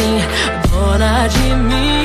Assim, dona de mim.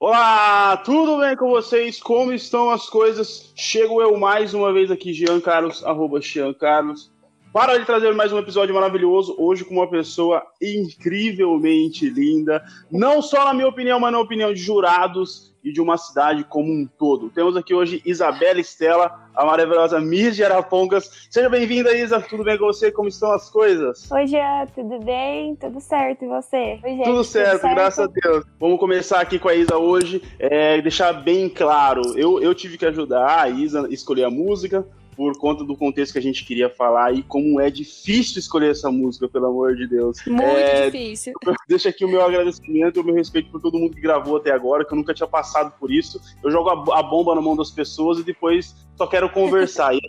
Olá, tudo bem com vocês? Como estão as coisas? Chego eu mais uma vez aqui, Jean Carlos, arroba Jean Carlos, para lhe trazer mais um episódio maravilhoso, hoje com uma pessoa incrivelmente linda, não só na minha opinião, mas na opinião de jurados e de uma cidade como um todo. Temos aqui hoje Isabela Estela, a maravilhosa Miss de Arapongas. Seja bem-vinda, Isa. Tudo bem com você? Como estão as coisas? Oi, Jean. Tudo bem? Tudo certo. E você? Oi, gente. Tudo certo, tudo certo, graças a Deus. Vamos começar aqui com a Isa hoje. É, deixar bem claro, eu, eu tive que ajudar a Isa a escolher a música, por conta do contexto que a gente queria falar e como é difícil escolher essa música, pelo amor de Deus. Muito é, difícil. Deixa aqui o meu agradecimento e o meu respeito por todo mundo que gravou até agora, que eu nunca tinha passado por isso. Eu jogo a, a bomba na mão das pessoas e depois só quero conversar. é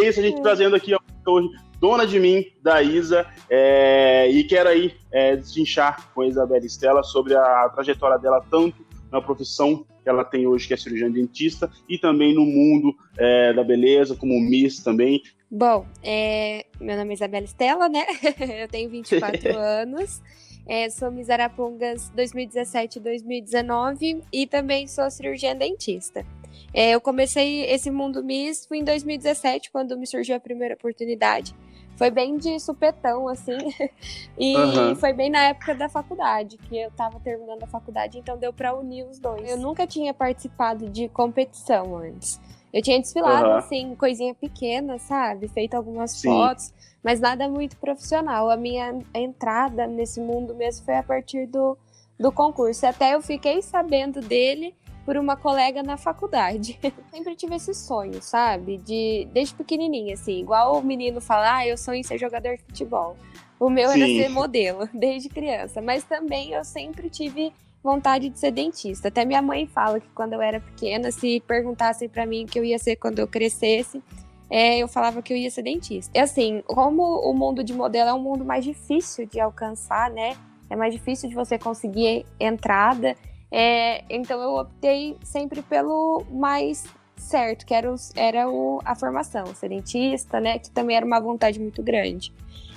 isso, a gente trazendo aqui hoje Dona de Mim, da Isa, é, e quero aí é, desinchar com a Isabela Estela sobre a trajetória dela, tanto na profissão que ela tem hoje, que é cirurgiã dentista, e também no mundo é, da beleza, como Miss também. Bom, é, meu nome é Isabela Estela, né? Eu tenho 24 anos. É, sou Miss Arapongas 2017 e 2019 e também sou cirurgiã dentista. É, eu comecei esse mundo Miss em 2017, quando me surgiu a primeira oportunidade foi bem de supetão, assim. e uhum. foi bem na época da faculdade, que eu tava terminando a faculdade, então deu pra unir os dois. Eu nunca tinha participado de competição antes. Eu tinha desfilado, uhum. assim, coisinha pequena, sabe? Feito algumas Sim. fotos, mas nada muito profissional. A minha entrada nesse mundo mesmo foi a partir do, do concurso. Até eu fiquei sabendo dele por uma colega na faculdade. Sempre tive esse sonho, sabe? De desde pequenininha, assim, igual o menino falar, ah, eu sonho em ser jogador de futebol. O meu Sim. era ser modelo, desde criança. Mas também eu sempre tive vontade de ser dentista. Até minha mãe fala que quando eu era pequena, se perguntassem para mim o que eu ia ser quando eu crescesse, é, eu falava que eu ia ser dentista. E assim, como o mundo de modelo é um mundo mais difícil de alcançar, né? É mais difícil de você conseguir entrada. É, então eu optei sempre pelo mais certo, que era, o, era o, a formação, ser dentista, né? Que também era uma vontade muito grande.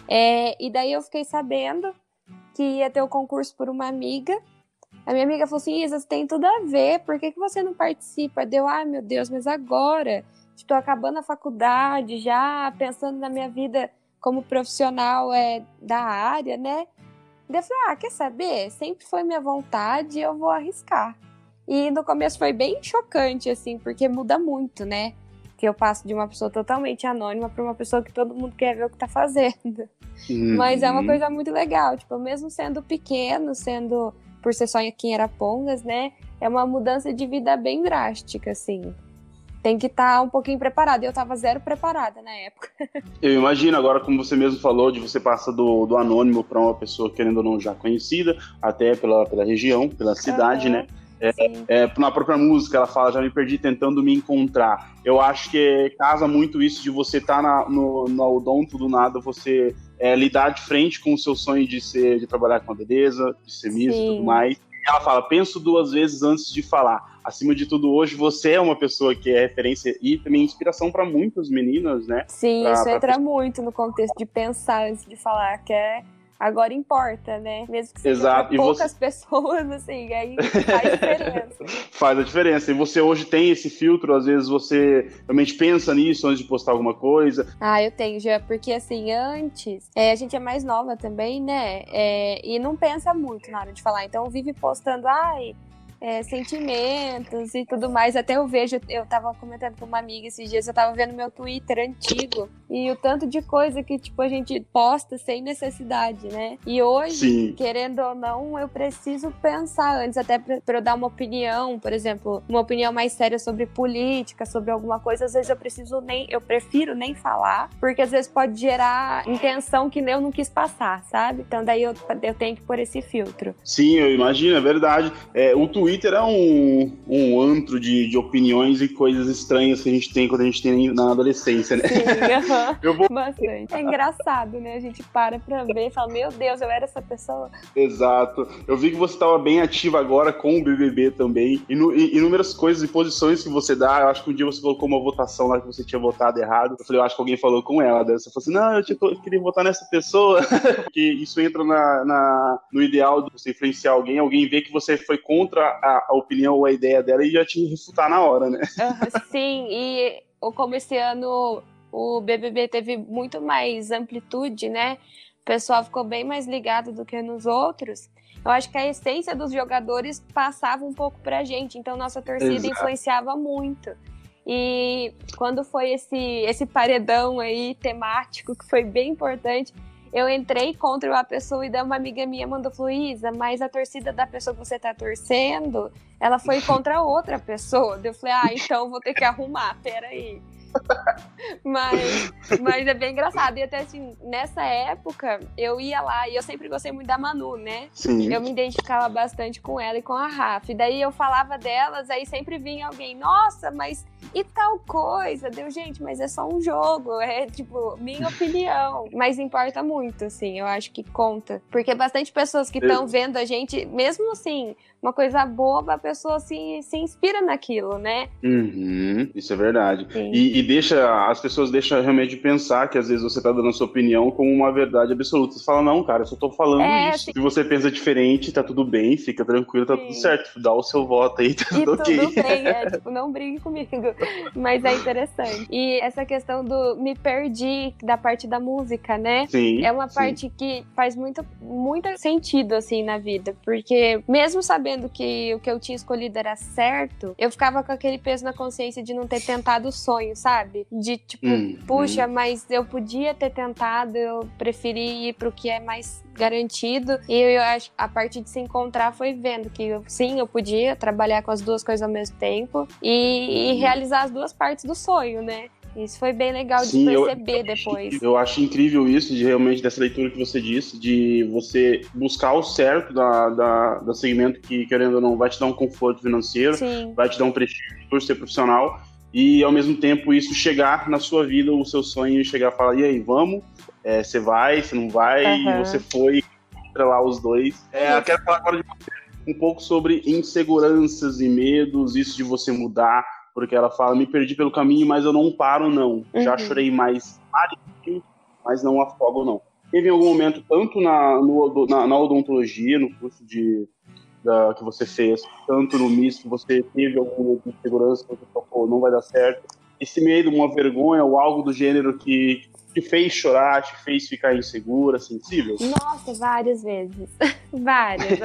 É, e daí eu fiquei sabendo que ia ter o concurso por uma amiga. A minha amiga falou assim: Isa, tem tudo a ver, por que, que você não participa? Deu, ah, meu Deus, mas agora estou acabando a faculdade já, pensando na minha vida como profissional é, da área, né? Daí eu falei, ah, quer saber? Sempre foi minha vontade, eu vou arriscar. E no começo foi bem chocante, assim, porque muda muito, né? Que eu passo de uma pessoa totalmente anônima para uma pessoa que todo mundo quer ver o que tá fazendo. Uhum. Mas é uma coisa muito legal, tipo, mesmo sendo pequeno, sendo por ser só aqui em Arapongas, né? É uma mudança de vida bem drástica, assim tem que estar tá um pouquinho preparado. Eu estava zero preparada na época. Eu imagino, agora, como você mesmo falou, de você passa do, do anônimo para uma pessoa, querendo ou não, já conhecida, até pela, pela região, pela cidade, uhum. né? É, é, na própria música, ela fala, já me perdi tentando me encontrar. Eu acho que casa muito isso de você estar tá no, no odonto do nada, você é, lidar de frente com o seu sonho de ser, de trabalhar com a beleza, de ser miss e tudo mais ela fala: penso duas vezes antes de falar. Acima de tudo, hoje você é uma pessoa que é referência e também inspiração para muitas meninas, né? Sim, pra, isso pra entra muito no contexto de pensar antes de falar, que é agora importa, né? Mesmo que seja poucas você... pessoas, assim, aí faz diferença. faz a diferença. E você hoje tem esse filtro, às vezes você realmente pensa nisso antes de postar alguma coisa. Ah, eu tenho, já, porque assim, antes, é, a gente é mais nova também, né? É, e não pensa muito na hora de falar. Então vive postando, ai, é, sentimentos e tudo mais. Até eu vejo, eu tava comentando com uma amiga esses dias, eu tava vendo meu Twitter antigo e o tanto de coisa que, tipo, a gente posta sem necessidade, né? E hoje, Sim. querendo ou não, eu preciso pensar antes, até pra, pra eu dar uma opinião, por exemplo, uma opinião mais séria sobre política, sobre alguma coisa, às vezes eu preciso nem, eu prefiro nem falar, porque às vezes pode gerar intenção que eu não quis passar, sabe? Então daí eu, eu tenho que pôr esse filtro. Sim, eu imagino, é verdade. É, o Twitter Twitter é um, um antro de, de opiniões e coisas estranhas que a gente tem quando a gente tem na adolescência, né? Sim, uh -huh. eu vou... Bastante. É engraçado, né? A gente para pra ver e fala, meu Deus, eu era essa pessoa. Exato. Eu vi que você estava bem ativa agora com o BBB também. E, no, e, inúmeras coisas e posições que você dá. Eu acho que um dia você colocou uma votação lá que você tinha votado errado. Eu falei, eu acho que alguém falou com ela. Daí você falou assim, não, eu, eu queria votar nessa pessoa. Porque isso entra na, na, no ideal de você influenciar alguém. Alguém vê que você foi contra a, a opinião ou a ideia dela e já te refutar na hora, né? Sim, e como esse ano o BBB teve muito mais amplitude, né? O pessoal ficou bem mais ligado do que nos outros. Eu acho que a essência dos jogadores passava um pouco pra gente, então nossa torcida Exato. influenciava muito. E quando foi esse, esse paredão aí temático, que foi bem importante, eu entrei contra uma pessoa e daí uma amiga minha mandou, Luísa, mas a torcida da pessoa que você tá torcendo, ela foi contra outra pessoa. Eu falei, ah, então vou ter que arrumar, peraí. Mas, mas é bem engraçado. E até assim, nessa época, eu ia lá e eu sempre gostei muito da Manu, né? Sim. Eu me identificava bastante com ela e com a Rafa. E daí eu falava delas, aí sempre vinha alguém, nossa, mas e tal coisa? Deu, gente, mas é só um jogo, é tipo, minha opinião. Mas importa muito, assim, eu acho que conta. Porque bastante pessoas que estão vendo a gente, mesmo assim, uma coisa boba, a pessoa se, se inspira naquilo, né? Uhum, isso é verdade. E, e, deixa, as pessoas deixam realmente de pensar que às vezes você tá dando a sua opinião como uma verdade absoluta. Você fala, não, cara, eu só tô falando é, isso. Sim. Se você pensa diferente, tá tudo bem, fica tranquilo, tá sim. tudo certo. Dá o seu voto aí, tá tudo e ok. Tudo bem, é, tipo, não brigue comigo. Mas é interessante. E essa questão do me perdi da parte da música, né? Sim. É uma parte sim. que faz muito, muito sentido, assim, na vida. Porque mesmo sabendo que o que eu tinha escolhido era certo, eu ficava com aquele peso na consciência de não ter tentado o sonho, sabe? De tipo, hum, puxa, hum. mas eu podia ter tentado, eu preferi ir pro que é mais garantido. E eu acho a parte de se encontrar foi vendo que sim, eu podia trabalhar com as duas coisas ao mesmo tempo e, e uhum. realizar as duas partes do sonho, né? Isso foi bem legal Sim, de perceber eu, depois. Eu acho incrível isso, de realmente dessa leitura que você disse, de você buscar o certo da, da, da segmento que, querendo ou não, vai te dar um conforto financeiro, Sim. vai te dar um prestígio por ser profissional, e ao mesmo tempo isso chegar na sua vida, o seu sonho, chegar e falar, e aí, vamos? É, você vai, você não vai, uhum. você foi, lá os dois. É, eu quero falar agora de um pouco sobre inseguranças e medos, isso de você mudar, porque ela fala: me perdi pelo caminho, mas eu não paro, não. Uhum. Já chorei mais mas não afogo, não. Teve em algum momento, tanto na, no, na, na odontologia, no curso de, da, que você fez, tanto no MIS, que você teve alguma insegurança, você falou, não vai dar certo. Esse medo, uma vergonha ou algo do gênero que te fez chorar, te fez ficar insegura, sensível? Nossa, várias vezes. várias.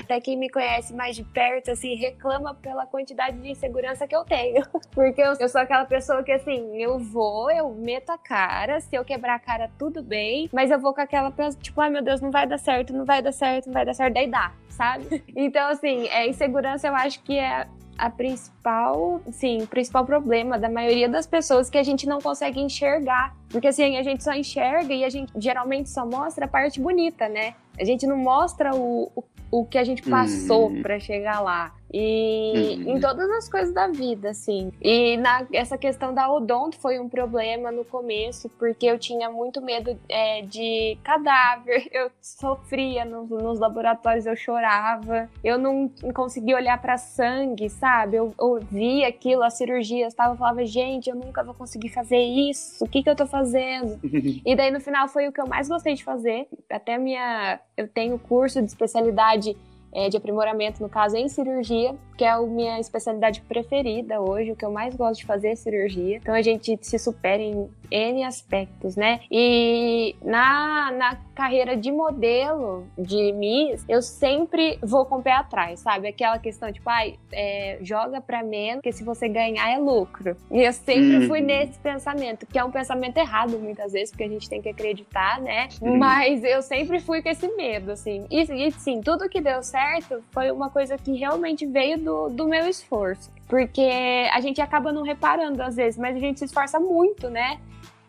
Até, quem me conhece mais de perto, assim, reclama pela quantidade de insegurança que eu tenho. Porque eu, eu sou aquela pessoa que, assim, eu vou, eu meto a cara, se eu quebrar a cara, tudo bem, mas eu vou com aquela pessoa, tipo, ai meu Deus, não vai dar certo, não vai dar certo, não vai dar certo, daí dá, sabe? Então, assim, é, insegurança eu acho que é a principal, sim, o principal problema da maioria das pessoas que a gente não consegue enxergar. Porque assim, a gente só enxerga e a gente geralmente só mostra a parte bonita, né? A gente não mostra o, o, o que a gente passou uhum. para chegar lá. E uhum. em todas as coisas da vida, assim. E na, essa questão da odonto foi um problema no começo, porque eu tinha muito medo é, de cadáver. Eu sofria nos, nos, laboratórios, eu chorava. Eu não conseguia olhar para sangue, sabe? Eu ouvia aquilo, as cirurgias, tava, eu falava, gente, eu nunca vou conseguir fazer isso. O que, que eu tô fazendo? fazendo. e daí no final foi o que eu mais gostei de fazer. Até minha. Eu tenho curso de especialidade é, de aprimoramento, no caso, em cirurgia, que é a minha especialidade preferida hoje, o que eu mais gosto de fazer é cirurgia. Então a gente se supera em N aspectos, né? E na, na carreira de modelo de Miss, eu sempre vou com o pé atrás, sabe? Aquela questão, tipo, ai, é, joga pra menos, porque se você ganhar é lucro. E eu sempre uhum. fui nesse pensamento, que é um pensamento errado muitas vezes, porque a gente tem que acreditar, né? Uhum. Mas eu sempre fui com esse medo, assim. E, e sim, tudo que deu certo foi uma coisa que realmente veio do, do meu esforço. Porque a gente acaba não reparando às vezes, mas a gente se esforça muito, né?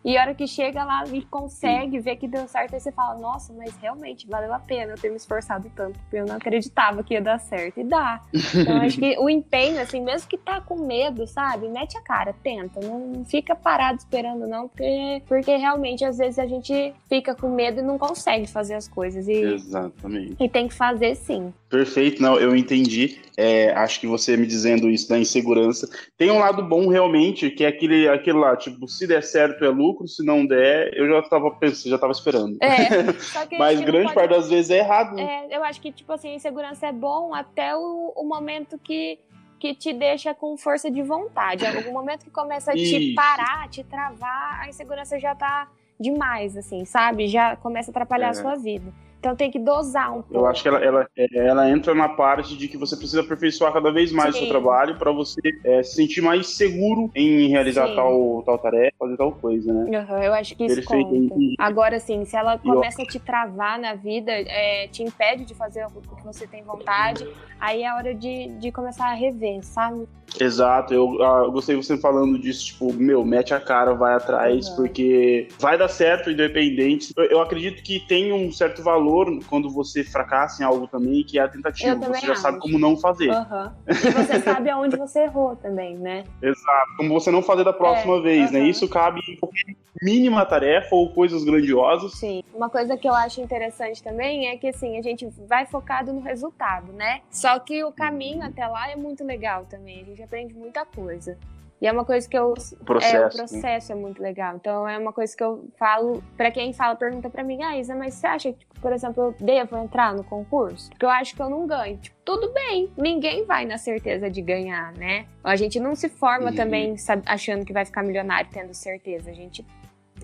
E a hora que chega lá e consegue ver que deu certo, aí você fala, nossa, mas realmente valeu a pena eu ter me esforçado tanto, porque eu não acreditava que ia dar certo. E dá. Então acho que o empenho, assim, mesmo que tá com medo, sabe? Mete a cara, tenta. Não fica parado esperando, não, porque, porque realmente às vezes a gente fica com medo e não consegue fazer as coisas. E, Exatamente. E tem que fazer sim. Perfeito, não, eu entendi. É, acho que você me dizendo isso da insegurança. Tem um lado bom realmente, que é aquele, aquele lá, tipo, se der certo é lucro, se não der, eu já tava pensando, já tava esperando. É, Mas grande pode... parte das vezes é errado. É, eu acho que, tipo assim, insegurança é bom até o, o momento que que te deixa com força de vontade. Algum momento que começa a te parar, te travar, a insegurança já tá demais, assim, sabe? Já começa a atrapalhar é. a sua vida. Então tem que dosar um pouco. Eu acho que ela, ela, ela entra na parte de que você precisa aperfeiçoar cada vez mais Sim. o seu trabalho para você é, se sentir mais seguro em realizar tal, tal tarefa, fazer tal coisa, né? Uhum, eu acho que isso Perfeito. conta. Agora, sim, se ela começa a te travar na vida, é, te impede de fazer o que você tem vontade, aí é hora de, de começar a rever, sabe? Exato, eu, ah, eu gostei você falando disso, tipo, meu, mete a cara, vai atrás, uhum. porque vai dar certo, independente. Eu, eu acredito que tem um certo valor valor quando você fracassa em algo também, que é a tentativa. Você já acho. sabe como não fazer. Uhum. E você sabe aonde você errou também, né? Exato. Como você não fazer da próxima é, vez, uhum. né? Isso cabe em qualquer mínima tarefa ou coisas grandiosas. Sim. Uma coisa que eu acho interessante também é que, assim, a gente vai focado no resultado, né? Só que o caminho até lá é muito legal também. A gente aprende muita coisa. E é uma coisa que eu. O processo, é, o processo né? é muito legal. Então é uma coisa que eu falo. para quem fala, pergunta para mim, ah, Isa, mas você acha que, por exemplo, eu devo entrar no concurso? Porque eu acho que eu não ganho. Tipo, tudo bem, ninguém vai na certeza de ganhar, né? A gente não se forma uhum. também sabe, achando que vai ficar milionário tendo certeza. A gente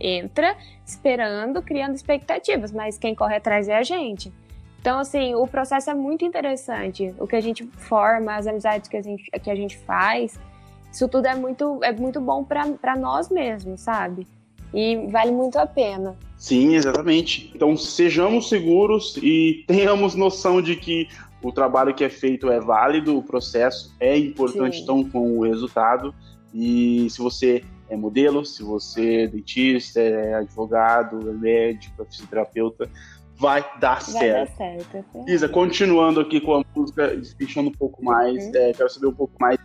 entra esperando, criando expectativas, mas quem corre atrás é a gente. Então, assim, o processo é muito interessante. O que a gente forma, as amizades que a gente, que a gente faz isso tudo é muito, é muito bom para nós mesmos, sabe? E vale muito a pena. Sim, exatamente. Então sejamos seguros e tenhamos noção de que o trabalho que é feito é válido, o processo é importante, Sim. então, com o resultado. E se você é modelo, se você é dentista, é advogado, é médico, é fisioterapeuta, vai dar vai certo. Dar certo é Isa, continuando aqui com a música, despechando um pouco mais, uhum. é, quero saber um pouco mais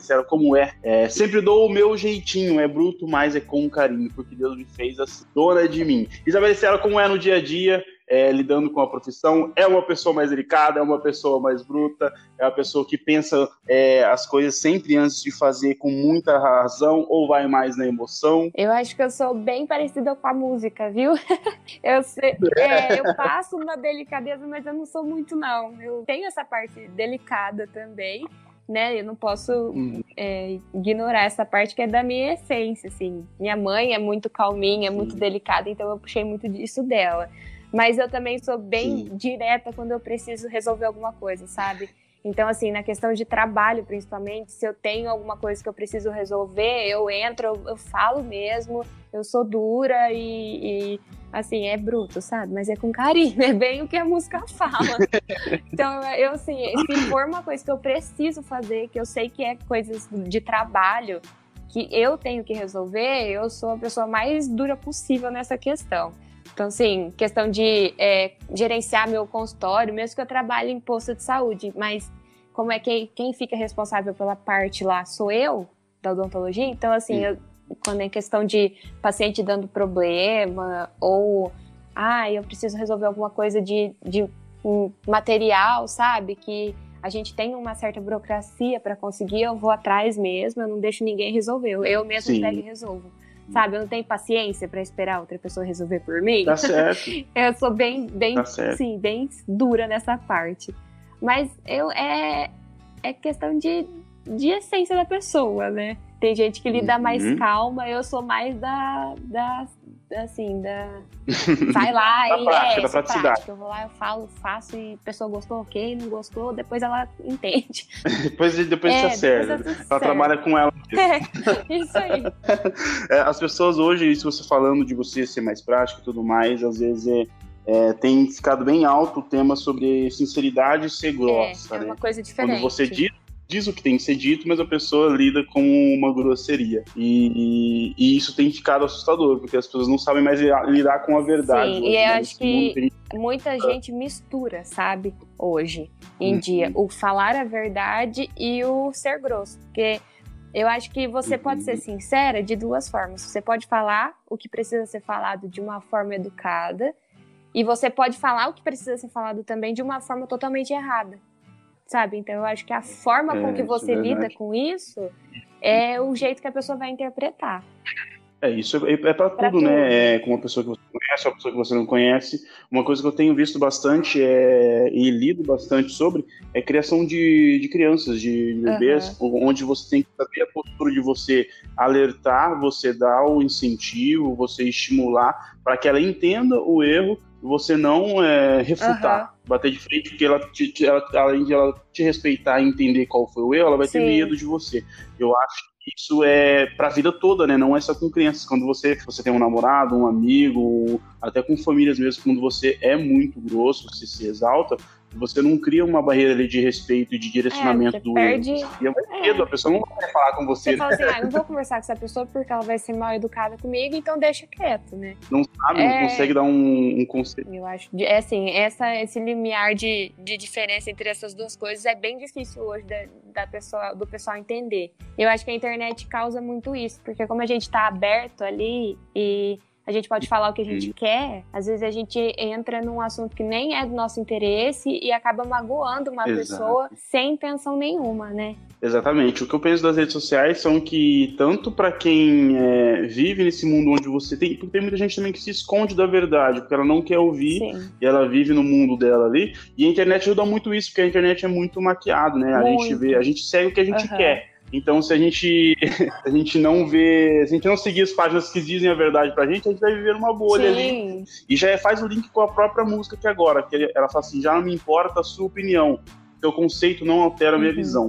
Serra, como é. é. Sempre dou o meu jeitinho, é bruto, mas é com carinho, porque Deus me fez assim, dona de mim. Isabela Serra, como é no dia a dia? é, lidando com a profissão, é uma pessoa mais delicada, é uma pessoa mais bruta, é uma pessoa que pensa é, as coisas sempre antes de fazer com muita razão ou vai mais na emoção? Eu acho que eu sou bem parecida com a música, viu? eu, sei, é, eu passo uma delicadeza, mas eu não sou muito, não. Eu tenho essa parte delicada também né? Eu não posso uhum. é, ignorar essa parte que é da minha essência, assim. Minha mãe é muito calminha, é muito delicada, então eu puxei muito disso dela. Mas eu também sou bem Sim. direta quando eu preciso resolver alguma coisa, sabe? Então, assim, na questão de trabalho, principalmente, se eu tenho alguma coisa que eu preciso resolver, eu entro, eu, eu falo mesmo, eu sou dura e, e, assim, é bruto, sabe? Mas é com carinho, é bem o que a música fala. então, eu, assim, se for uma coisa que eu preciso fazer, que eu sei que é coisas de trabalho, que eu tenho que resolver, eu sou a pessoa mais dura possível nessa questão. Então, assim, questão de é, gerenciar meu consultório, mesmo que eu trabalhe em posto de saúde, mas como é que quem fica responsável pela parte lá sou eu, da odontologia, então, assim, eu, quando é questão de paciente dando problema ou, ah, eu preciso resolver alguma coisa de, de um material, sabe, que a gente tem uma certa burocracia para conseguir, eu vou atrás mesmo, eu não deixo ninguém resolver, eu mesmo pego e resolvo. sabe? Eu não tenho paciência para esperar outra pessoa resolver por mim. Tá certo. eu sou bem, bem, tá sim, bem dura nessa parte. Mas eu é, é questão de, de essência da pessoa, né? Tem gente que lida uhum. mais calma, eu sou mais da, da assim, da. Sai lá da e prática, é, da praticidade. Prática. Eu vou lá, eu falo, faço e a pessoa gostou, ok, não gostou, depois ela entende. depois depois é, acerta. Ela certo. trabalha com ela. É, isso aí. É, as pessoas hoje, isso você falando de você ser mais prático e tudo mais, às vezes é, é, tem ficado bem alto o tema sobre sinceridade e ser grossa. É, é uma né? coisa diferente. Quando você diz diz o que tem que ser dito, mas a pessoa lida com uma grosseria. E, e isso tem ficado assustador, porque as pessoas não sabem mais lidar com a verdade. Sim, hoje, e eu né? acho que gente... muita gente mistura, sabe, hoje em uhum. dia, o falar a verdade e o ser grosso. Porque eu acho que você pode ser uhum. sincera de duas formas. Você pode falar o que precisa ser falado de uma forma educada, e você pode falar o que precisa ser falado também de uma forma totalmente errada sabe? Então eu acho que a forma é, com que você é lida com isso é o jeito que a pessoa vai interpretar. É, isso é, é para tudo, tudo, né? É, com uma pessoa que você conhece, uma pessoa que você não conhece. Uma coisa que eu tenho visto bastante é, e lido bastante sobre é criação de, de crianças, de bebês, uhum. onde você tem que saber a postura de você alertar, você dar o incentivo, você estimular para que ela entenda o erro você não é, refutar, uhum. Bater de frente, porque ela, te, ela, além de ela te respeitar e entender qual foi o erro, ela vai Sim. ter medo de você. Eu acho que isso é para a vida toda, né? Não é só com crianças. Quando você, você tem um namorado, um amigo, até com famílias mesmo, quando você é muito grosso, se se exalta, você não cria uma barreira ali de respeito e de direcionamento é, do perde... E é muito é. medo, a pessoa não vai falar com você. Você fala assim, ah, não vou conversar com essa pessoa porque ela vai ser mal educada comigo, então deixa quieto, né? Não sabe, é... não consegue dar um, um conselho. Eu acho, é assim, essa, esse limiar de, de diferença entre essas duas coisas é bem difícil hoje da, da pessoa, do pessoal entender. Eu acho que a internet causa muito isso, porque como a gente tá aberto ali e a gente pode falar o que a gente uhum. quer, às vezes a gente entra num assunto que nem é do nosso interesse e acaba magoando uma Exato. pessoa sem intenção nenhuma, né? Exatamente. O que eu penso das redes sociais são que, tanto para quem é, vive nesse mundo onde você tem. Porque tem muita gente também que se esconde da verdade, porque ela não quer ouvir Sim. e ela vive no mundo dela ali. E a internet ajuda muito isso, porque a internet é muito maquiado, né? A gente vê, a gente segue o que a gente uhum. quer. Então, se a gente, a gente não vê, se a gente não seguir as páginas que dizem a verdade pra gente, a gente vai viver numa bolha Sim. ali. E já faz o link com a própria música que agora, que ela fala assim, já não me importa a sua opinião, seu conceito não altera a minha uhum. visão.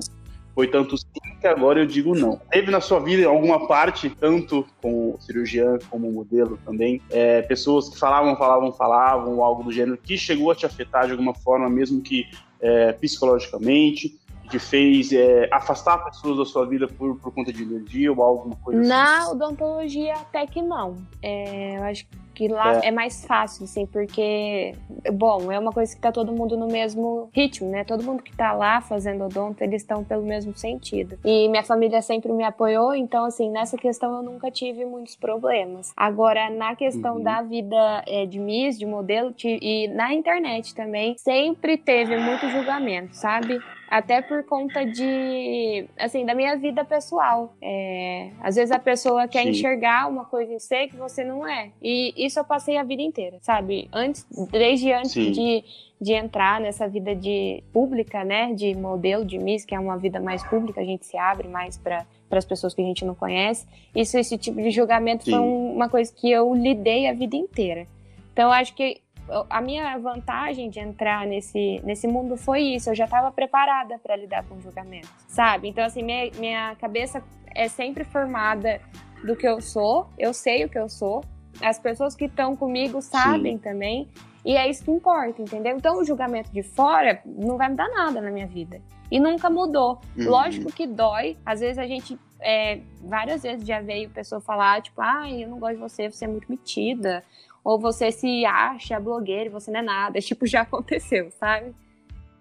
Foi tanto sim que agora eu digo não. Teve na sua vida alguma parte, tanto como cirurgiã como modelo também, é, pessoas que falavam, falavam, falavam, algo do gênero, que chegou a te afetar de alguma forma, mesmo que é, psicologicamente, te fez é, afastar pessoas da sua vida por, por conta de energia ou alguma coisa Na assim? Na odontologia, até que não. É, eu acho que lá é. é. mais fácil, assim, porque, bom, é uma coisa que tá todo mundo no mesmo ritmo, né? Todo mundo que tá lá fazendo odonto, eles estão pelo mesmo sentido. E minha família sempre me apoiou, então, assim, nessa questão eu nunca tive muitos problemas. Agora, na questão uhum. da vida é, de Miss, de modelo, e na internet também, sempre teve muito julgamento, sabe? Até por conta de, assim, da minha vida pessoal. É, às vezes a pessoa quer Sim. enxergar uma coisa em você que você não é. E isso eu passei a vida inteira, sabe? Antes, desde antes de, de entrar nessa vida de pública, né, de modelo de Miss, que é uma vida mais pública, a gente se abre mais para para as pessoas que a gente não conhece. Isso, esse tipo de julgamento Sim. foi uma coisa que eu lidei a vida inteira. Então, eu acho que a minha vantagem de entrar nesse, nesse mundo foi isso. Eu já estava preparada para lidar com julgamento, sabe? Então, assim, minha, minha cabeça é sempre formada do que eu sou. Eu sei o que eu sou. As pessoas que estão comigo sabem Sim. também. E é isso que importa, entendeu? Então, o julgamento de fora não vai mudar nada na minha vida. E nunca mudou. Uhum. Lógico que dói. Às vezes a gente, é, várias vezes já veio pessoa falar, tipo, ai, ah, eu não gosto de você, você é muito metida ou você se acha blogueiro você não é nada. Tipo, já aconteceu, sabe?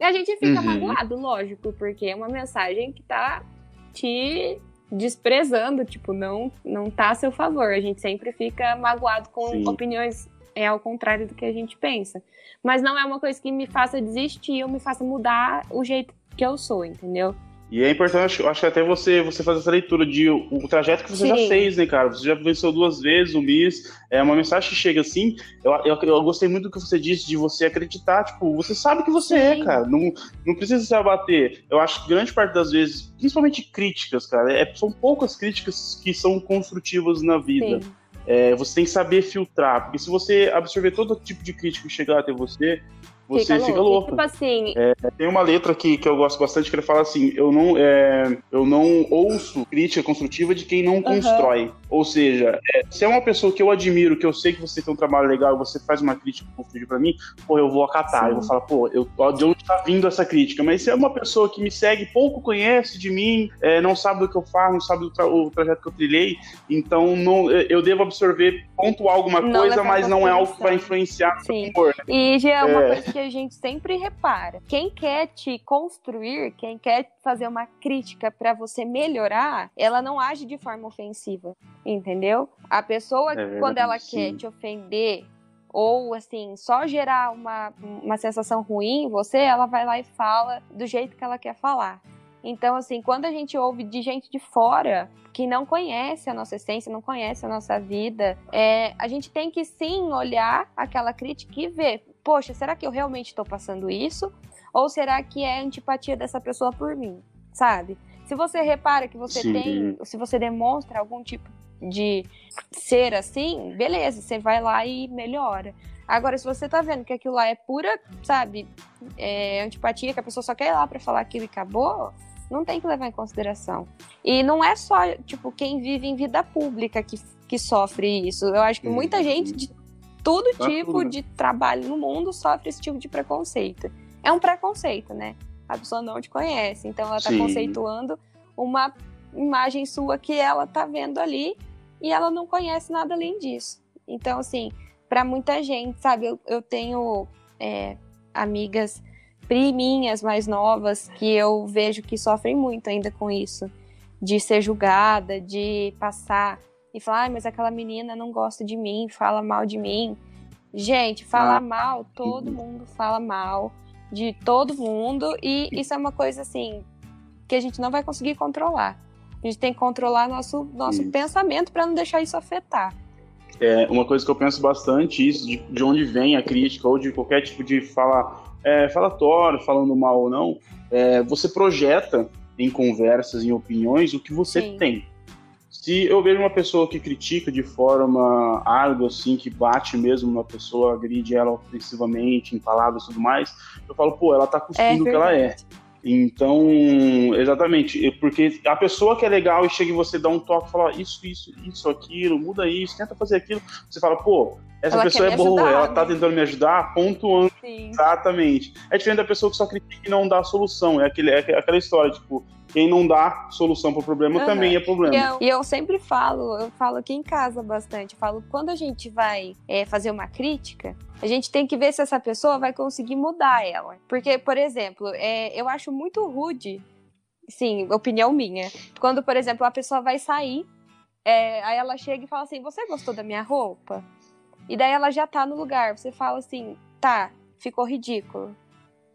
E a gente fica uhum. magoado, lógico, porque é uma mensagem que tá te desprezando, tipo, não, não tá a seu favor. A gente sempre fica magoado com Sim. opiniões é ao contrário do que a gente pensa. Mas não é uma coisa que me faça desistir ou me faça mudar o jeito que eu sou, entendeu? E é importante, eu acho que até você, você fazer essa leitura de o, o trajeto que você Sim. já fez, né, cara? Você já venceu duas vezes o Miss. É uma mensagem que chega assim. Eu, eu, eu gostei muito do que você disse, de você acreditar. Tipo, você sabe que você é, Sim. é, cara. Não, não precisa se abater. Eu acho que grande parte das vezes, principalmente críticas, cara, é, são poucas críticas que são construtivas na vida. É, você tem que saber filtrar, porque se você absorver todo tipo de crítica que chegar até você, você fica, fica louco. Tipo assim. É, tem uma letra que, que eu gosto bastante que ele fala assim: eu não, é, eu não ouço crítica construtiva de quem não uhum. constrói. Ou seja, é, se é uma pessoa que eu admiro, que eu sei que você tem um trabalho legal, você faz uma crítica construtiva para mim, pô, eu vou acatar. Sim. Eu vou falar, pô, eu, de onde tá vindo essa crítica? Mas se é uma pessoa que me segue, pouco conhece de mim, é, não sabe do que eu faço, não sabe do tra o trajeto que eu trilhei, então não, eu devo absorver, pontuar alguma não coisa, mas não é algo que vai influenciar o humor. Né? E já é uma é. coisa que a gente sempre repara. Quem quer te construir, quem quer fazer uma crítica para você melhorar, ela não age de forma ofensiva, entendeu? A pessoa, é quando ela sim. quer te ofender, ou assim, só gerar uma, uma sensação ruim em você, ela vai lá e fala do jeito que ela quer falar. Então, assim, quando a gente ouve de gente de fora que não conhece a nossa essência, não conhece a nossa vida, é, a gente tem que sim olhar aquela crítica e ver, poxa, será que eu realmente estou passando isso? Ou será que é antipatia dessa pessoa por mim, sabe? Se você repara que você sim. tem, se você demonstra algum tipo de ser assim, beleza, você vai lá e melhora. Agora, se você tá vendo que aquilo lá é pura, sabe, é, antipatia, que a pessoa só quer ir lá pra falar aquilo e acabou, não tem que levar em consideração. E não é só, tipo, quem vive em vida pública que, que sofre isso. Eu acho que muita uhum. gente de todo tipo de trabalho no mundo sofre esse tipo de preconceito. É um preconceito, né? A pessoa não te conhece, então ela tá Sim. conceituando uma imagem sua que ela tá vendo ali e ela não conhece nada além disso. Então, assim, para muita gente, sabe, eu, eu tenho é, amigas priminhas mais novas que eu vejo que sofrem muito ainda com isso, de ser julgada, de passar e falar, ah, mas aquela menina não gosta de mim, fala mal de mim. Gente, falar ah. mal, todo mundo fala mal de todo mundo e isso é uma coisa assim que a gente não vai conseguir controlar. A gente tem que controlar nosso nosso pensamento para não deixar isso afetar. É uma coisa que eu penso bastante isso de, de onde vem a crítica ou de qualquer tipo de fala é, falatório, falando mal ou não, é, você projeta em conversas, em opiniões, o que você Sim. tem. Se eu vejo uma pessoa que critica de forma árdua, assim, que bate mesmo na pessoa, agride ela ofensivamente, em palavras e tudo mais, eu falo, pô, ela tá cuspindo é o que ela é. Então, exatamente, porque a pessoa que é legal e chega em você dá um toque, fala isso, isso, isso, aquilo, muda isso, tenta fazer aquilo, você fala, pô, essa ela pessoa é boa, ajudar, ela tá né? tá tentando me ajudar, pontuando. Sim. Exatamente. É diferente da pessoa que só critica e não dá solução. É, aquele, é aquela história, tipo, quem não dá solução para o problema uhum. também é problema. E eu, e eu, sempre falo, eu falo aqui em casa bastante, falo, quando a gente vai é, fazer uma crítica, a gente tem que ver se essa pessoa vai conseguir mudar ela. Porque, por exemplo, é, eu acho muito rude, sim, opinião minha, quando, por exemplo, a pessoa vai sair, é, aí ela chega e fala assim, você gostou da minha roupa? E daí ela já tá no lugar. Você fala assim, tá, ficou ridículo.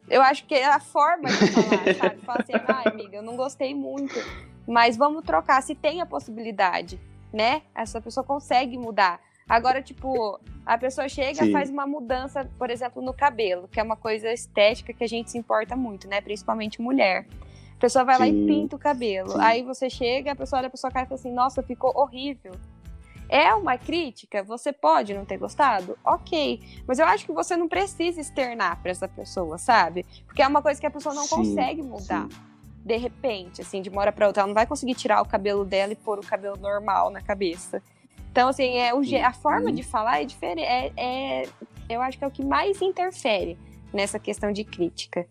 Eu acho que é a forma de falar, sabe? Fala assim, ai, ah, amiga, eu não gostei muito, mas vamos trocar se tem a possibilidade, né? Essa pessoa consegue mudar. Agora, tipo, a pessoa chega e faz uma mudança, por exemplo, no cabelo, que é uma coisa estética que a gente se importa muito, né? Principalmente mulher. A pessoa vai Sim. lá e pinta o cabelo. Sim. Aí você chega, a pessoa olha a pessoa cara e fala assim, nossa, ficou horrível. É uma crítica, você pode não ter gostado? Ok. Mas eu acho que você não precisa externar para essa pessoa, sabe? Porque é uma coisa que a pessoa não sim, consegue mudar. Sim. De repente, assim, de uma hora para outra. Ela não vai conseguir tirar o cabelo dela e pôr o cabelo normal na cabeça. Então, assim, é o, a forma de falar é diferente. É, é, eu acho que é o que mais interfere nessa questão de crítica.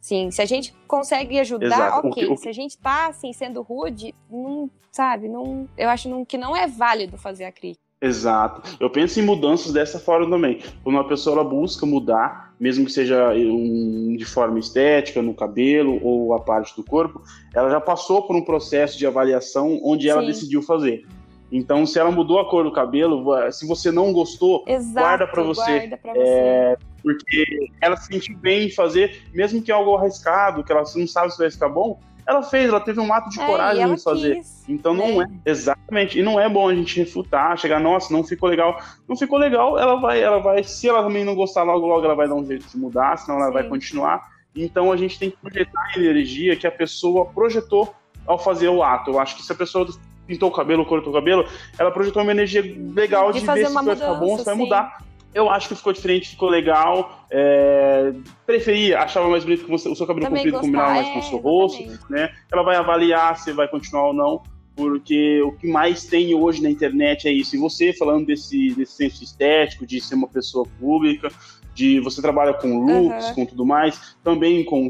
Sim, se a gente consegue ajudar, Exato. ok. O o... Se a gente tá, assim, sendo rude, não, sabe, não, eu acho não, que não é válido fazer a crítica. Exato. Eu penso em mudanças dessa forma também. Quando uma pessoa busca mudar, mesmo que seja um, de forma estética, no cabelo ou a parte do corpo, ela já passou por um processo de avaliação onde ela Sim. decidiu fazer. Então, se ela mudou a cor do cabelo, se você não gostou, Exato, guarda para você. Guarda pra você. É, porque ela se sentiu bem em fazer, mesmo que algo arriscado, que ela não sabe se vai ficar bom, ela fez, ela teve um ato de É, coragem em fazer. quis, Então não né? é, exatamente, e não é bom a gente refutar, chegar, nossa, não ficou legal. Não ficou legal, ela vai, ela vai, se ela também não gostar logo, logo ela vai dar um jeito de mudar, senão ela Sim. vai continuar. Então a gente tem que projetar a energia que a pessoa projetou ao fazer o ato. Eu acho que se a pessoa pintou o cabelo, cortou o cabelo, ela projetou uma energia legal De ver se vai ficar bom, se vai sim. mudar. Eu acho que ficou diferente, ficou legal. É... Preferia, achava mais bonito que você- o seu cabelo Também comprido combinava mais é, com o seu rosto, né? Ela vai avaliar se vai continuar ou não, porque o que mais tem hoje na internet é isso. E você falando desse, desse senso estético, de ser uma pessoa pública, de você trabalha com looks, Aham. com tudo mais, também com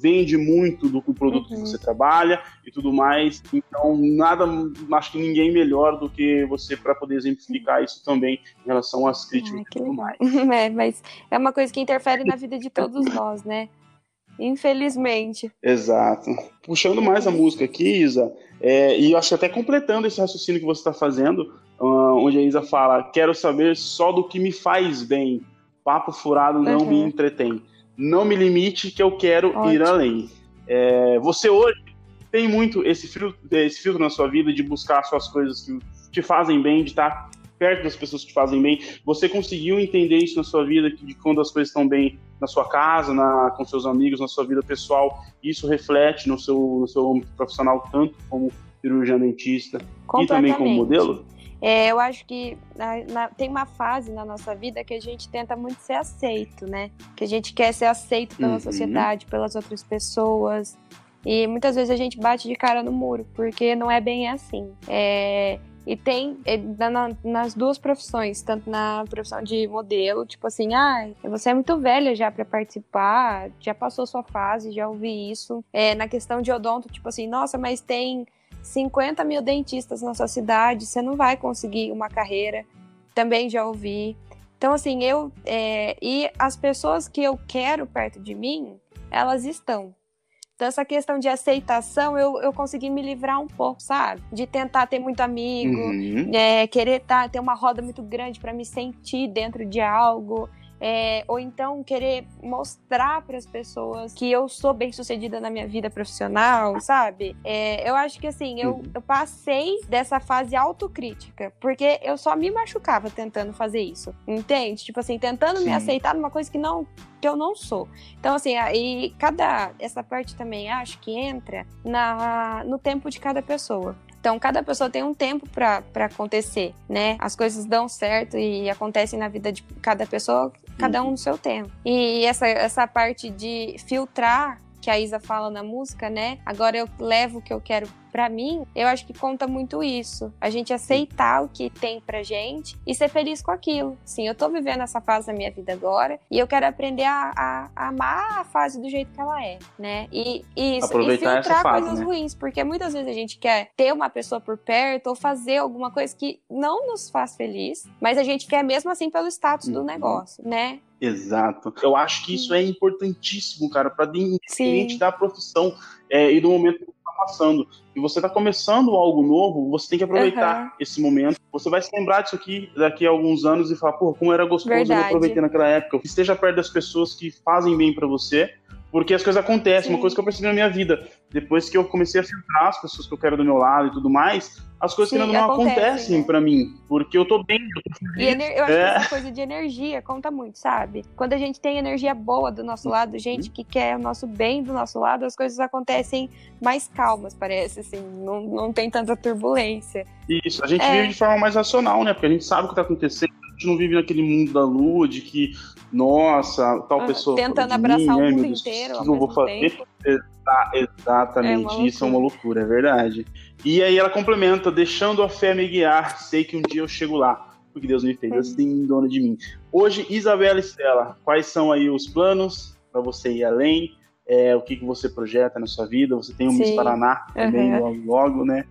vende muito do produto que Uhum. você trabalha e tudo mais. Então, nada, acho que ninguém melhor do que você para poder exemplificar isso também em relação às críticas Ai, e que tudo mais. É, mas é uma coisa que interfere na vida de todos nós, né? Infelizmente. Exato. Puxando mais a música aqui, Isa, é, e eu acho que até completando esse raciocínio que você está fazendo, ah, onde a Isa fala: quero saber só do que me faz bem. Papo furado não Uhum. me entretém. Não me limite que eu quero ir Ótimo. além. É, você hoje tem muito esse filtro, esse filtro na sua vida de buscar suas coisas que te fazem bem, de estar perto das pessoas que te fazem bem. Você conseguiu entender isso na sua vida, de quando as coisas estão bem na sua casa, na, com seus amigos, na sua vida pessoal, isso reflete no seu, no seu âmbito profissional, tanto como cirurgião dentista e também como modelo? É, eu acho que na- na- tem uma fase na nossa vida que a gente tenta muito ser aceito, né? Que a gente quer ser aceito pela Uhum. sociedade, pelas outras pessoas. E muitas vezes a gente bate de cara no muro, porque não é bem assim. É, e tem é, na- na- nas duas profissões, tanto na profissão de modelo, tipo assim, ah, você é muito velha já pra participar, já passou sua fase, já ouvi isso. É, na questão de odonto, tipo assim, nossa, mas tem 50 mil dentistas na sua cidade, você não vai conseguir uma carreira. Também já ouvi. Então, assim, eu. é, e as pessoas que eu quero perto de mim, elas estão. Então, essa questão de aceitação, eu, eu consegui me livrar um pouco, sabe? De tentar ter muito amigo, Uhum. é, querer tá, ter uma roda muito grande para me sentir dentro de algo. É, ou então querer mostrar para as pessoas que eu sou bem sucedida na minha vida profissional, sabe? É, eu acho que assim, eu, Uhum. eu passei dessa fase autocrítica, porque eu só me machucava tentando fazer isso, entende? Tipo assim, tentando Sim. me aceitar numa coisa que não que eu não sou. Então assim, aí cada essa parte também acho que entra na no tempo de cada pessoa. Então, cada pessoa tem um tempo para acontecer, né? As coisas dão certo e acontecem na vida de cada pessoa, cada um no seu tempo. E essa, essa parte de filtrar que a Isa fala na música, né? Agora eu levo o que eu quero pra mim, eu acho que conta muito isso. A gente aceitar o que tem pra gente e ser feliz com aquilo. Sim, eu tô vivendo essa fase da minha vida agora e eu quero aprender a, a- a amar a fase do jeito que ela é, né? E, e isso, e Aproveitar essa filtrar fase, coisas né? ruins, porque muitas vezes a gente quer ter uma pessoa por perto ou fazer alguma coisa que não nos faz feliz, mas a gente quer mesmo assim pelo status do Uhum. negócio, né? Exato. Eu acho que isso é importantíssimo, cara, para independente da profissão é, e do momento que você está passando. E você está começando algo novo, você tem que aproveitar Aham. esse momento. Você vai se lembrar disso aqui daqui a alguns anos e falar, pô, como era gostoso eu Verdade. aproveitei naquela época. Esteja perto das pessoas que fazem bem para você, porque as coisas acontecem. Sim. Uma coisa que eu percebi na minha vida, depois que eu comecei a filtrar as pessoas que eu quero do meu lado e tudo mais, as coisas Sim, que não acontecem, acontecem né? para mim, porque eu tô bem, eu tô E feliz. ener- eu acho É. que essa coisa de energia conta muito, sabe? Quando a gente tem energia boa do nosso lado, gente que quer o nosso bem do nosso lado, as coisas acontecem mais calmas, parece, assim. Não, não tem tanta turbulência. Isso, a gente É. vive de forma mais racional, né? Porque a gente sabe o que tá acontecendo, gente não vive naquele mundo da lua, de que, nossa, tal Ah, pessoa. tentando abraçar mim, o mundo Deus, inteiro O que eu vou fazer? exatamente, É isso é uma loucura, é verdade. E aí ela complementa, deixando a fé me guiar, sei que um dia eu chego lá, porque Deus me fez assim, dona de mim. Hoje, Isabela Estela, quais são aí os planos para você ir além? É, o que, que você projeta na sua vida? Você tem o Miss. Paraná também, Uhum. logo, logo, né?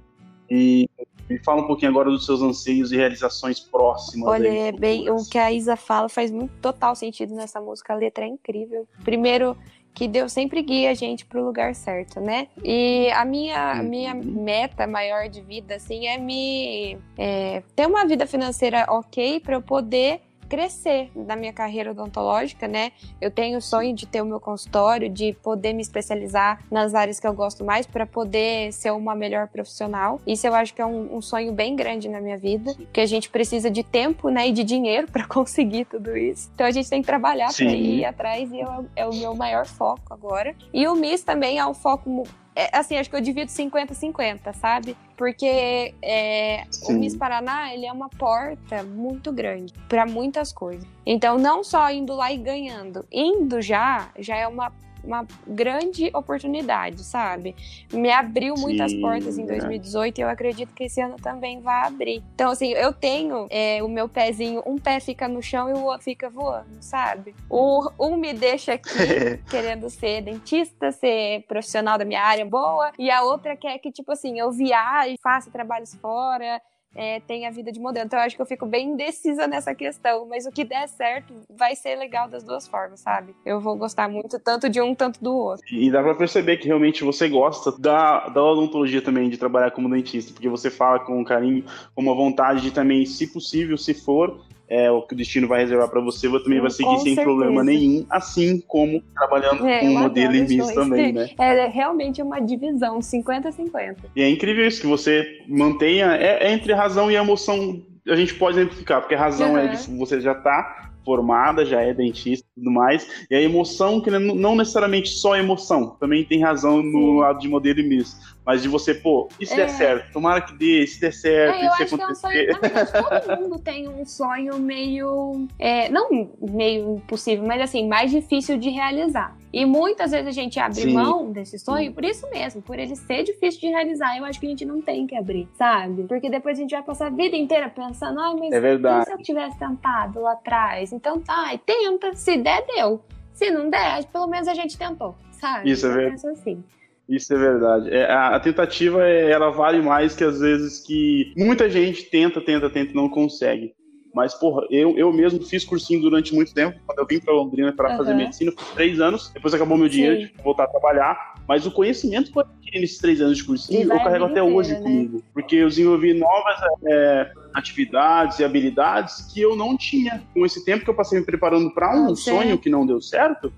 E me fala um pouquinho agora dos seus anseios e realizações próximas. Olha, é bem, o que a Isa fala faz muito total sentido nessa música. A letra é incrível. Primeiro, que Deus sempre guia a gente pro lugar certo, né? E a minha, a Uhum. minha meta maior de vida, assim, é me é, ter uma vida financeira ok para eu poder crescer na minha carreira odontológica, né? Eu tenho o sonho de ter o meu consultório, de poder me especializar nas áreas que eu gosto mais para poder ser uma melhor profissional. Isso eu acho que é um, um sonho bem grande na minha vida, que a gente precisa de tempo, né, e de dinheiro para conseguir tudo isso. Então a gente tem que trabalhar para ir atrás e é, é o meu maior foco agora. E o MIS também é um foco é, assim, acho que eu divido 50-50, sabe? Porque é, o Miss Paraná, ele é uma porta muito grande para muitas coisas. Então, não só indo lá e ganhando, indo já, já é uma uma grande oportunidade, sabe? Me abriu muitas Sim, portas em 2018 é. e eu acredito que esse ano também vai abrir. Então, assim, eu tenho é, o meu pezinho, um pé fica no chão e o outro fica voando, sabe? O, um me deixa aqui querendo ser dentista, ser profissional da minha área boa, e a outra quer que, tipo assim, eu viaje, faça trabalhos fora, é, tem a vida de modelo. Então eu acho que eu fico bem indecisa nessa questão, mas o que der certo vai ser legal das duas formas, sabe? Eu vou gostar muito tanto de um, tanto do outro. E dá pra perceber que realmente você gosta da, da odontologia também, de trabalhar como dentista, porque você fala com carinho, com uma vontade de também, se possível, se for, é, o que o destino vai reservar para você, você também vai seguir sem certeza. problema nenhum, assim como trabalhando é, com modelo e miss também, né? É realmente uma divisão, 50-50. E é incrível isso, que você mantenha, é, é, entre razão e emoção, a gente pode identificar, porque a razão uhum. é de você já tá formada, já é dentista e tudo mais. E a emoção, que não necessariamente só emoção, também tem razão no Sim. lado de modelo e miss. Mas de você, pô, e se é. der certo? Tomara que dê, se der certo, é, eu se acho acontecer. Que é um sonho, verdade, todo mundo tem um sonho meio. É, não meio impossível, mas assim, mais difícil de realizar. E muitas vezes a gente abre Sim. mão desse sonho por isso mesmo, por ele ser difícil de realizar. Eu acho que a gente não tem que abrir, sabe? Porque depois a gente vai passar a vida inteira pensando, ah, mas é verdade. se eu tivesse tentado lá atrás? Então tá, tenta. Se der, deu. Se não der, pelo menos a gente tentou, sabe? Isso é verdade. Assim. Isso é verdade. É, a, tentativa é, ela vale mais que às vezes que muita gente tenta, tenta, tenta e não consegue. Mas, porra, eu, eu mesmo fiz cursinho durante muito tempo. Quando eu vim para Londrina para uhum. fazer medicina, fiz três anos. Depois acabou meu dinheiro de voltar a trabalhar. Mas o conhecimento que eu adquiri nesses três anos de cursinho, eu carrego até hoje né? comigo. Porque eu desenvolvi novas é, atividades e habilidades que eu não tinha. Com esse tempo que eu passei me preparando para um sonho que não deu certo,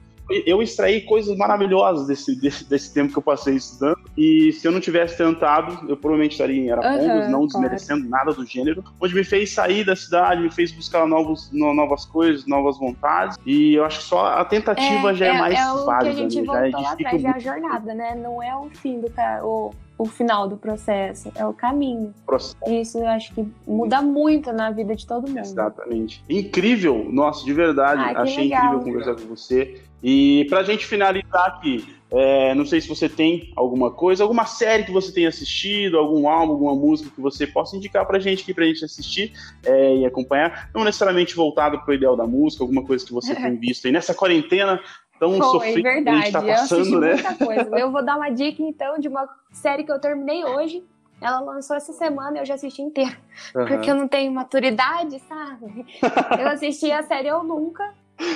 eu extraí coisas maravilhosas desse, desse, desse, tempo que eu passei estudando. E se eu não tivesse tentado, eu provavelmente estaria em Arapongas, uhum, não desmerecendo claro. nada do gênero. Onde me fez sair da cidade, me fez buscar novos, novas coisas, novas vontades. E eu acho que só a tentativa é, já é, é mais é o válida. Que a gente né? voltou já é lá atrás, é a jornada, né? Não é o fim do o, o final do processo, é o caminho. Processo. Isso eu acho que muda muito na vida de todo mundo. Exatamente. Incrível, nossa, de verdade. Ai, Achei legal, incrível conversar com você. E pra gente finalizar aqui, é, não sei se você tem alguma coisa, alguma série que você tenha assistido, algum álbum, alguma música que você possa indicar pra gente aqui, pra gente assistir é, e acompanhar. Não necessariamente voltado pro ideal da música, alguma coisa que você tem visto aí nessa quarentena tão Foi, sofrida verdade. que a gente tá passando, né? Muita coisa. Eu vou dar uma dica, então, de uma série que eu terminei hoje. Ela lançou essa semana e eu já assisti inteira. Uhum. Porque eu não tenho maturidade, sabe? Eu assisti a série Eu Nunca,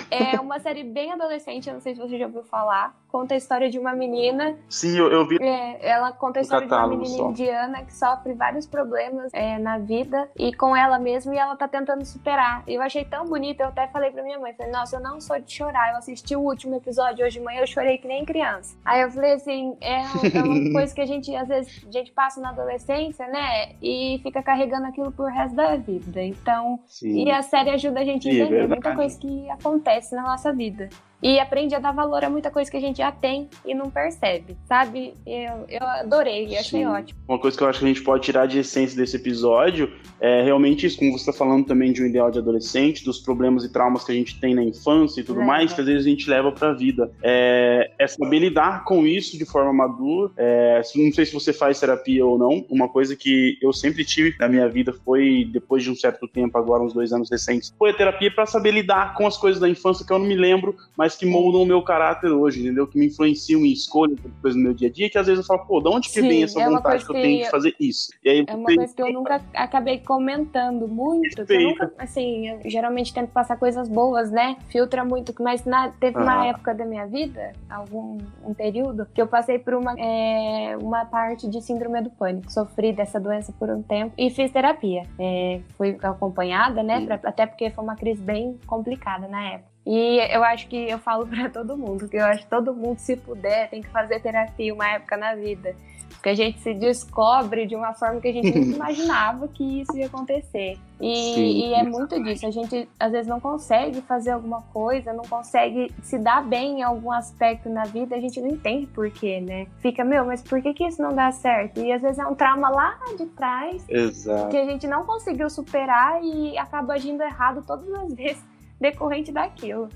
é uma série bem adolescente, eu não sei se você já ouviu falar. Conta a história de uma menina. Sim, eu, eu vi. É, ela conta a história de uma menina só. indiana que sofre vários problemas é, na vida e com ela mesma e ela tá tentando superar. Eu achei tão bonito, eu até falei pra minha mãe: falei, Nossa, eu não sou de chorar. Eu assisti o último episódio hoje de manhã, eu chorei que nem criança. Aí eu falei assim: é, é uma coisa que a gente, às vezes, a gente passa na adolescência, né? E fica carregando aquilo por resto da vida. Então, Sim. e a série ajuda a gente a é entender é muita coisa que acontece na nossa vida e aprende a dar valor a muita coisa que a gente já tem e não percebe, sabe? Eu, eu adorei, achei Sim. ótimo. Uma coisa que eu acho que a gente pode tirar de essência desse episódio é realmente isso, como você está falando também de um ideal de adolescente, dos problemas e traumas que a gente tem na infância e tudo leva. mais, que às vezes a gente leva para a vida. É, é, saber lidar com isso de forma madura. É, não sei se você faz terapia ou não, uma coisa que eu sempre tive na minha vida foi, depois de um certo tempo, agora uns dois anos recentes, foi a terapia para saber lidar com as coisas da infância que eu não me lembro, mas mas que moldam o meu caráter hoje, entendeu? Que me influenciam em escolhas, coisas no meu dia a dia, que às vezes eu falo, pô, de onde que Sim, vem essa é vontade que eu tenho de fazer isso? E aí, é uma coisa que eu nunca acabei comentando muito. Eu nunca, assim, eu geralmente tento passar coisas boas, né? Filtra muito, mas na, teve uma época da minha vida, algum um período, que eu passei por uma, é, uma parte de síndrome do pânico. Sofri dessa doença por um tempo e fiz terapia. É, fui acompanhada, né? Pra, até porque foi uma crise bem complicada na época. E eu acho que eu falo para todo mundo, que eu acho que todo mundo, se puder, tem que fazer terapia uma época na vida. Porque a gente se descobre de uma forma que a gente nunca imaginava que isso ia acontecer. E, Sim, e, é muito disso. A gente às vezes não consegue fazer alguma coisa, não consegue se dar bem em algum aspecto na vida, a gente não entende por quê, né? Fica, meu, mas por que, que isso não dá certo? E às vezes é um trauma lá de trás Exato. que a gente não conseguiu superar e acaba agindo errado todas as vezes decorrente daquilo.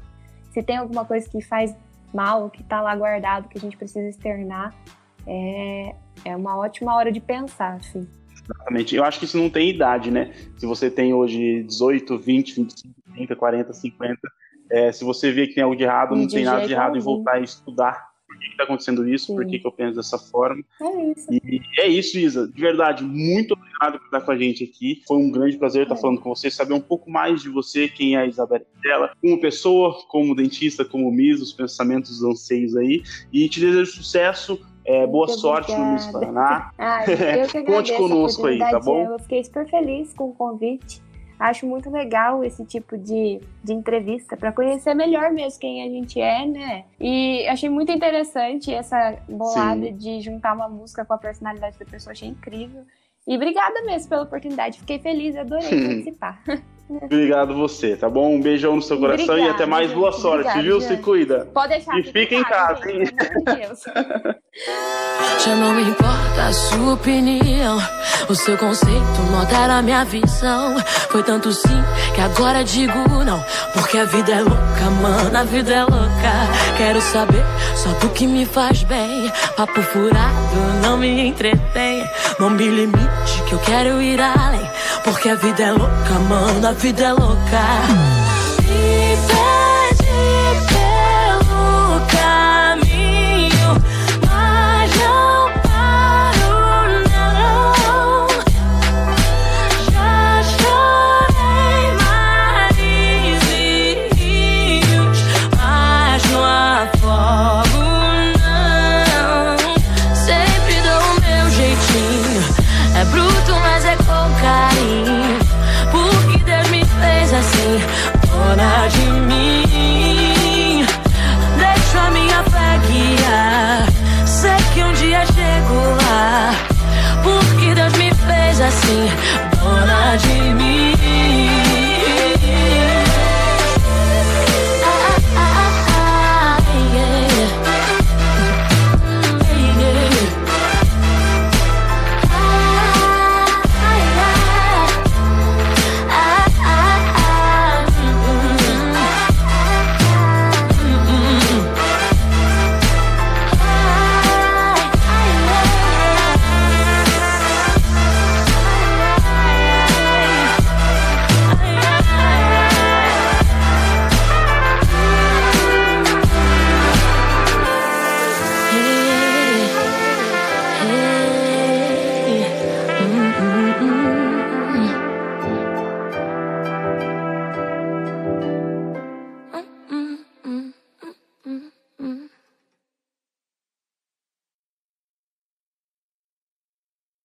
Se tem alguma coisa que faz mal, que tá lá guardado, que a gente precisa externar, é, é uma ótima hora de pensar, assim. Exatamente. Eu acho que isso não tem idade, né? Se você tem hoje 18, 20, 25, 30, 40, 50, é, se você vê que tem algo de errado, não tem nada de errado em voltar a estudar que está acontecendo isso, Sim. por que, que eu penso dessa forma. É isso. E é isso, Isa. De verdade, muito obrigado por estar com a gente aqui. Foi um grande prazer estar é. falando com você, saber um pouco mais de você, quem é a Isabela dela, como pessoa, como dentista, como Miss, os pensamentos, os anseios aí. E te desejo sucesso. É, boa Muito sorte obrigada. no Miss Paraná. Que Conte conosco aí, tá bom? Eu fiquei super feliz com o convite. Acho muito legal esse tipo de, de entrevista para conhecer melhor mesmo quem a gente é, né? E achei muito interessante essa bolada Sim. de juntar uma música com a personalidade da pessoa, achei incrível. E obrigada mesmo pela oportunidade, fiquei feliz, adorei participar. Obrigado você, tá bom? Um beijão no seu coração Obrigada, e até mais. Boa sorte, Obrigada, viu? Se cuida. Pode deixar. E fica em casa, hein? Já não importa a sua opinião, o seu conceito altera a minha visão. Foi tanto sim que agora digo não, porque a vida é louca, mano, a vida é louca. Quero saber só do que me faz bem. Papo furado não me entretém. Não me limite que eu quero ir além, porque a vida é louca, mano, a vida é louca.